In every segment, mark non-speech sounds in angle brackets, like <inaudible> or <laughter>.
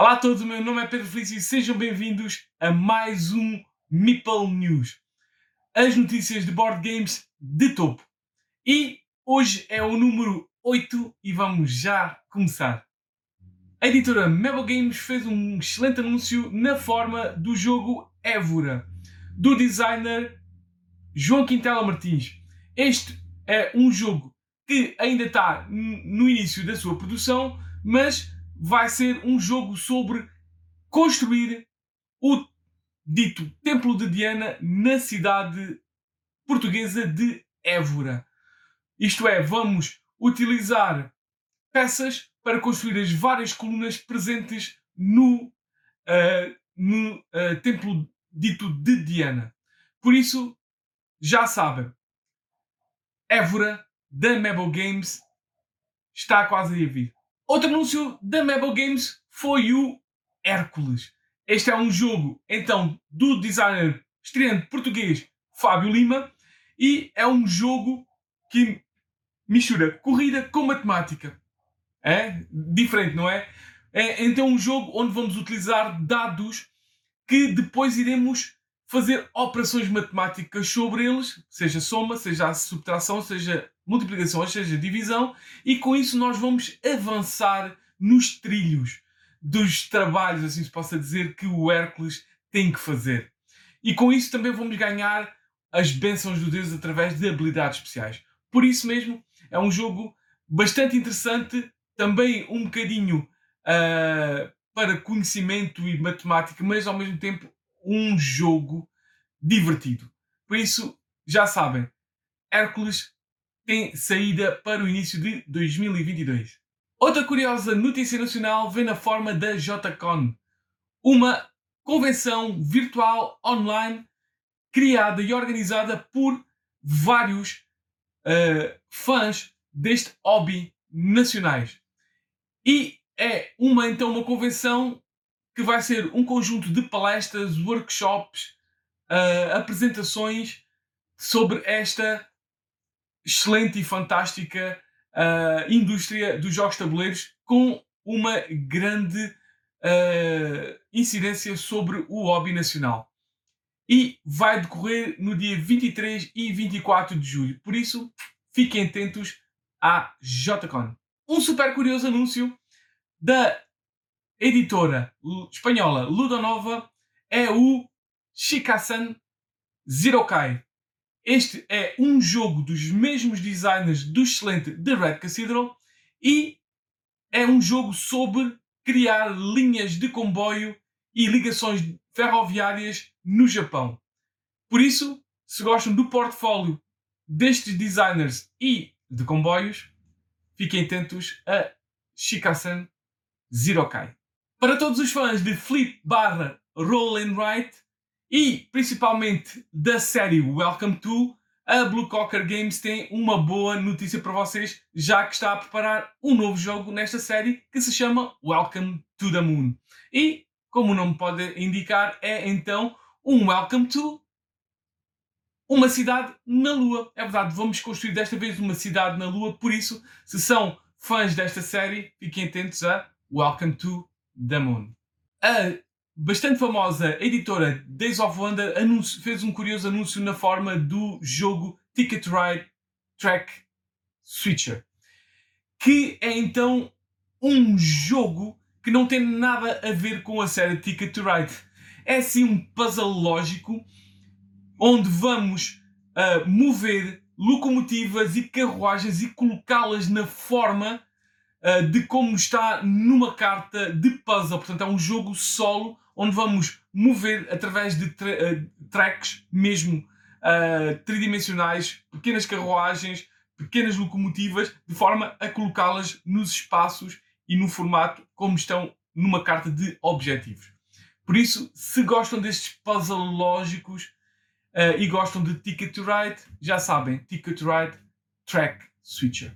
Olá a todos, o meu nome é Pedro Felício e sejam bem-vindos a mais um Meeple News. As notícias de board games de topo. E hoje é o número 8 e vamos já começar. A editora Mabel Games fez um excelente anúncio na forma do jogo Évora, do designer João Quintela Martins. Este é um jogo que ainda está no início da sua produção, mas vai ser um jogo sobre construir o dito Templo de Diana na cidade portuguesa de Évora. Isto é, vamos utilizar peças para construir as várias colunas presentes no, uh, no uh, Templo dito de Diana. Por isso, já sabem, Évora da Mabel Games está quase a vir. Outro anúncio da Mabel Games foi o Hércules. Este é um jogo, então, do designer estreante português Fábio Lima e é um jogo que mistura corrida com matemática. É diferente, não é? É então um jogo onde vamos utilizar dados que depois iremos fazer operações matemáticas sobre eles, seja soma, seja subtração, seja multiplicação, seja divisão, e com isso nós vamos avançar nos trilhos dos trabalhos, assim se possa dizer, que o Hércules tem que fazer. E com isso também vamos ganhar as bênçãos do Deus através de habilidades especiais. Por isso mesmo, é um jogo bastante interessante, também um bocadinho uh, para conhecimento e matemática, mas ao mesmo tempo um jogo divertido. Por isso, já sabem, Hércules tem saída para o início de 2022. Outra curiosa notícia nacional vem na forma da JCon, uma convenção virtual online criada e organizada por vários uh, fãs deste hobby nacionais. E é uma então uma convenção que vai ser um conjunto de palestras, workshops, uh, apresentações sobre esta excelente e fantástica uh, indústria dos jogos tabuleiros com uma grande uh, incidência sobre o hobby nacional. E vai decorrer no dia 23 e 24 de julho. Por isso, fiquem atentos à JCon. Um super curioso anúncio da editora espanhola Ludonova é o Shikasan Zerokai. Este é um jogo dos mesmos designers do excelente The Red Cathedral e é um jogo sobre criar linhas de comboio e ligações ferroviárias no Japão. Por isso, se gostam do portfólio destes designers e de comboios, fiquem atentos a Shikasan Zerokai. Para todos os fãs de Flip barra Roll and Write e principalmente da série Welcome to, a Blue Cocker Games tem uma boa notícia para vocês, já que está a preparar um novo jogo nesta série que se chama Welcome to the Moon. E, como o nome pode indicar, é então um Welcome to uma cidade na Lua. É verdade, vamos construir desta vez uma cidade na Lua, por isso, se são fãs desta série, fiquem atentos a Welcome to the Moon. A bastante famosa editora Days of Wonder fez um curioso anúncio na forma do jogo Ticket Ride Track Switcher, que é então um jogo que não tem nada a ver com a série Ticket to Ride. É sim um puzzle lógico onde vamos uh, mover locomotivas e carruagens e colocá-las na forma uh, de como está numa carta de puzzle. Portanto, é um jogo solo onde vamos mover através de tra uh, tracks mesmo uh, tridimensionais, pequenas carruagens, pequenas locomotivas, de forma a colocá-las nos espaços e no formato como estão numa carta de objetivos. Por isso, se gostam destes puzzles lógicos uh, e gostam de Ticket to Ride, já sabem, Ticket to Ride Track Switcher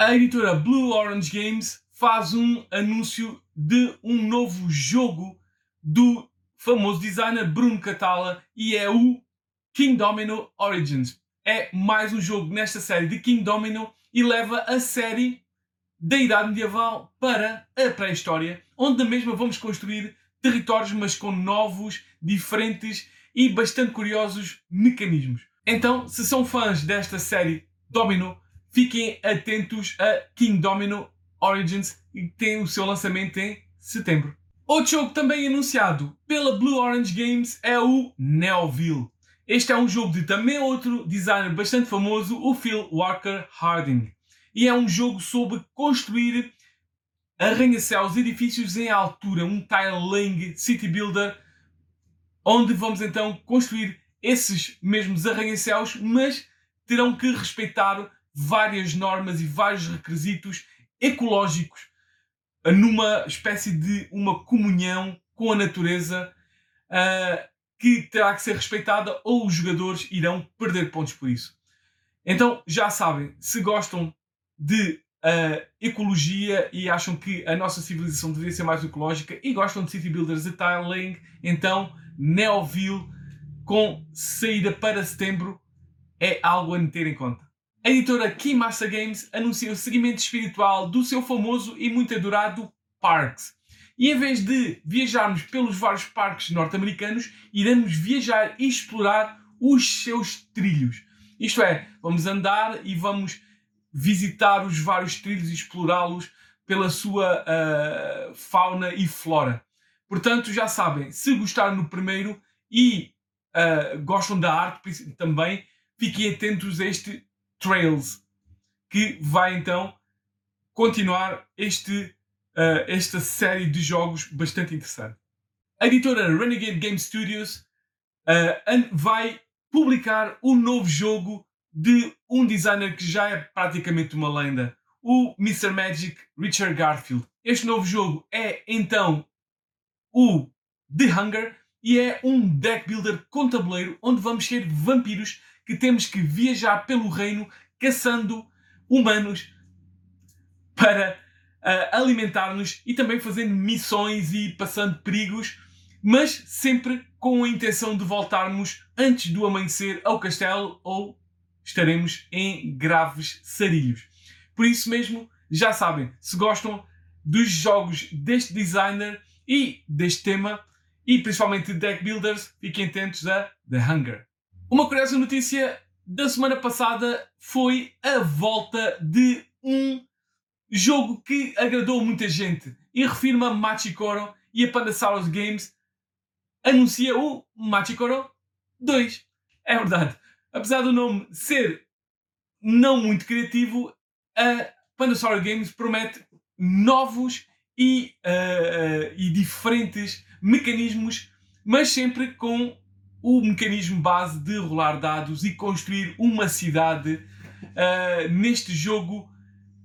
a editora Blue Orange Games faz um anúncio de um novo jogo do famoso designer Bruno Catala e é o King Domino Origins. É mais um jogo nesta série de King Domino e leva a série da Idade Medieval para a Pré-História, onde na mesma vamos construir territórios, mas com novos, diferentes e bastante curiosos mecanismos. Então, se são fãs desta série Domino, fiquem atentos a King Domino Origins, que tem o seu lançamento em setembro. Outro jogo também anunciado pela Blue Orange Games é o Neoville. Este é um jogo de também outro designer bastante famoso, o Phil Walker Harding. E é um jogo sobre construir arranha-céus, edifícios em altura, um tiling city builder, onde vamos então construir esses mesmos arranha-céus, mas terão que respeitar várias normas e vários requisitos ecológicos numa espécie de uma comunhão com a natureza uh, que terá que ser respeitada ou os jogadores irão perder pontos por isso. Então já sabem, se gostam de uh, ecologia e acham que a nossa civilização deveria ser mais ecológica e gostam de City Builders e Tiling, então Neoville com saída para setembro é algo a ter em conta. A editora Keymassa Games anuncia o seguimento espiritual do seu famoso e muito adorado Parks. E em vez de viajarmos pelos vários parques norte-americanos, iremos viajar e explorar os seus trilhos. Isto é, vamos andar e vamos visitar os vários trilhos e explorá-los pela sua uh, fauna e flora. Portanto, já sabem, se gostaram no primeiro e uh, gostam da arte também, fiquem atentos a este Trails, que vai então continuar este, uh, esta série de jogos bastante interessante. A editora Renegade Game Studios uh, vai publicar um novo jogo de um designer que já é praticamente uma lenda, o Mr. Magic Richard Garfield. Este novo jogo é então o The Hunger e é um deck builder com tabuleiro onde vamos ser vampiros que temos que viajar pelo reino caçando humanos para uh, alimentar-nos e também fazendo missões e passando perigos, mas sempre com a intenção de voltarmos antes do amanhecer ao castelo ou estaremos em graves sarilhos. Por isso mesmo, já sabem, se gostam dos jogos deste designer e deste tema, e principalmente de deck builders, fiquem atentos a The Hunger. Uma curiosa notícia da semana passada foi a volta de um jogo que agradou muita gente. E refiro-me a Machikoro e a Pandasaurus Games anuncia o Machikoro 2. É verdade. Apesar do nome ser não muito criativo, a Pandasaurus Games promete novos e, uh, uh, e diferentes mecanismos, mas sempre com o mecanismo base de rolar dados e construir uma cidade uh, neste jogo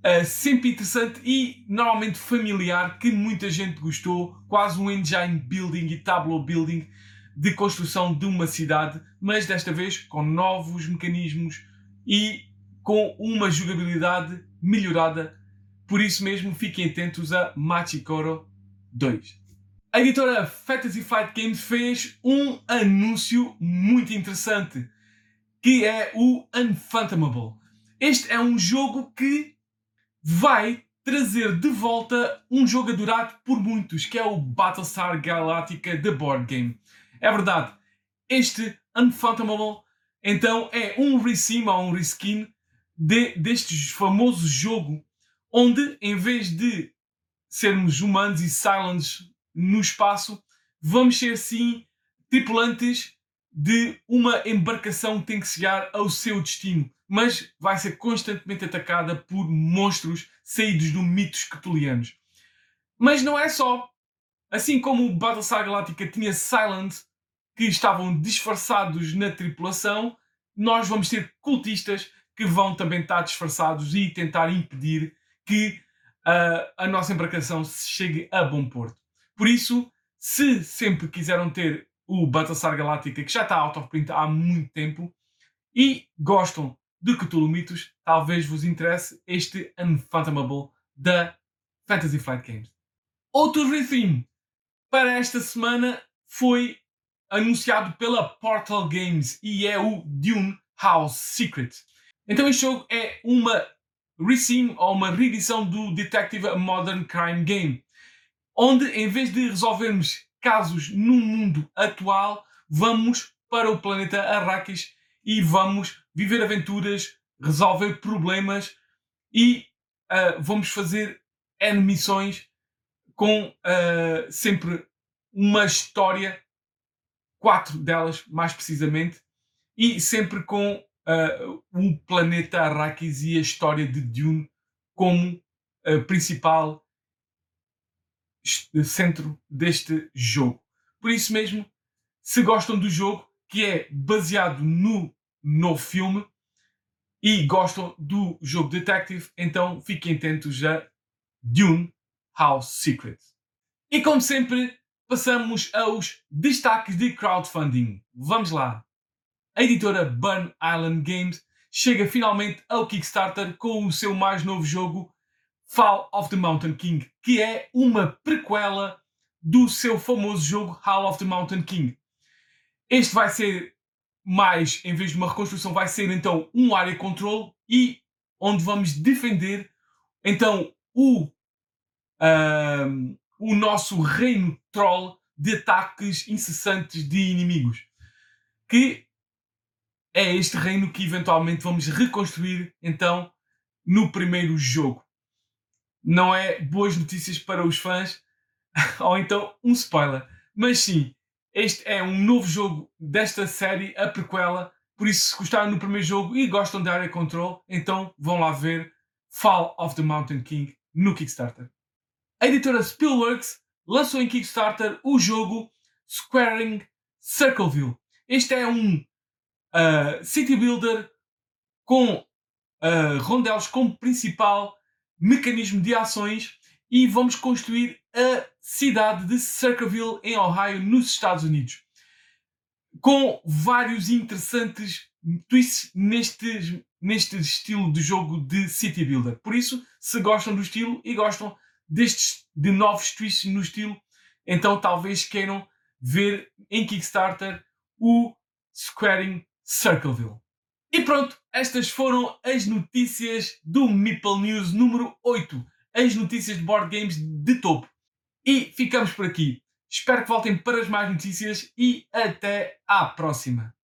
uh, sempre interessante e normalmente familiar que muita gente gostou, quase um engine building e tableau building de construção de uma cidade, mas desta vez com novos mecanismos e com uma jogabilidade melhorada. Por isso mesmo, fiquem atentos a Machikoro 2 a editora Fantasy Flight Games fez um anúncio muito interessante, que é o Unfathomable. Este é um jogo que vai trazer de volta um jogo adorado por muitos, que é o Battlestar Galactica The Board Game. É verdade, este Unfathomable então é um resim ou um reskin de, deste famoso jogo, onde em vez de sermos humanos e silents no espaço, vamos ser sim tripulantes de uma embarcação que tem que chegar ao seu destino, mas vai ser constantemente atacada por monstros saídos do mitos cthulhianos. Mas não é só. Assim como o Battlestar Galactica tinha Silent, que estavam disfarçados na tripulação, nós vamos ter cultistas que vão também estar disfarçados e tentar impedir que uh, a nossa embarcação chegue a bom porto. Por isso, se sempre quiseram ter o Battlestar Galactica, que já está out of print há muito tempo, e gostam de Cthulhu Mitos, talvez vos interesse este Unfathomable da Fantasy Flight Games. Outro retheme para esta semana foi anunciado pela Portal Games e é o Dune House Secret. Então este jogo é uma resim ou uma reedição do Detective Modern Crime Game, onde em vez de resolvermos casos no mundo atual, vamos para o planeta Arrakis e vamos viver aventuras, resolver problemas e uh, vamos fazer N missões com uh, sempre uma história, quatro delas mais precisamente, e sempre com uh, o planeta Arrakis e a história de Dune como principal centro deste jogo. Por isso mesmo, se gostam do jogo, que é baseado no novo filme, e gostam do jogo Detective, então fiquem atentos a Dune House Secret. E como sempre, passamos aos destaques de crowdfunding. Vamos lá! A editora Burn Island Games chega finalmente ao Kickstarter com o seu mais novo jogo, Fall of the Mountain King, que é uma prequela do seu famoso jogo Hall of the Mountain King. Este vai ser mais, em vez de uma reconstrução, vai ser então um área control e onde vamos defender então o, uh, o nosso reino troll de ataques incessantes de inimigos. Que é este reino que eventualmente vamos reconstruir então no primeiro jogo. Não é boas notícias para os fãs, <laughs> ou então um spoiler. Mas sim, este é um novo jogo desta série, a prequela. Por isso, se gostaram do primeiro jogo e gostam de Area Control, então vão lá ver Fall of the Mountain King no Kickstarter. A editora Spielworks lançou em Kickstarter o jogo Squaring Circleville. Este é um uh, City Builder com uh, como principal mecanismo de ações e vamos construir a cidade de Circleville em Ohio, nos Estados Unidos. Com vários interessantes twists neste, neste estilo de jogo de City Builder. Por isso, se gostam do estilo e gostam destes de novos twists no estilo, então talvez queiram ver em Kickstarter o Squaring Circleville. E pronto, estas foram as notícias do Meeple News número 8. As notícias de board games de topo. E ficamos por aqui. Espero que voltem para as mais notícias e até à próxima.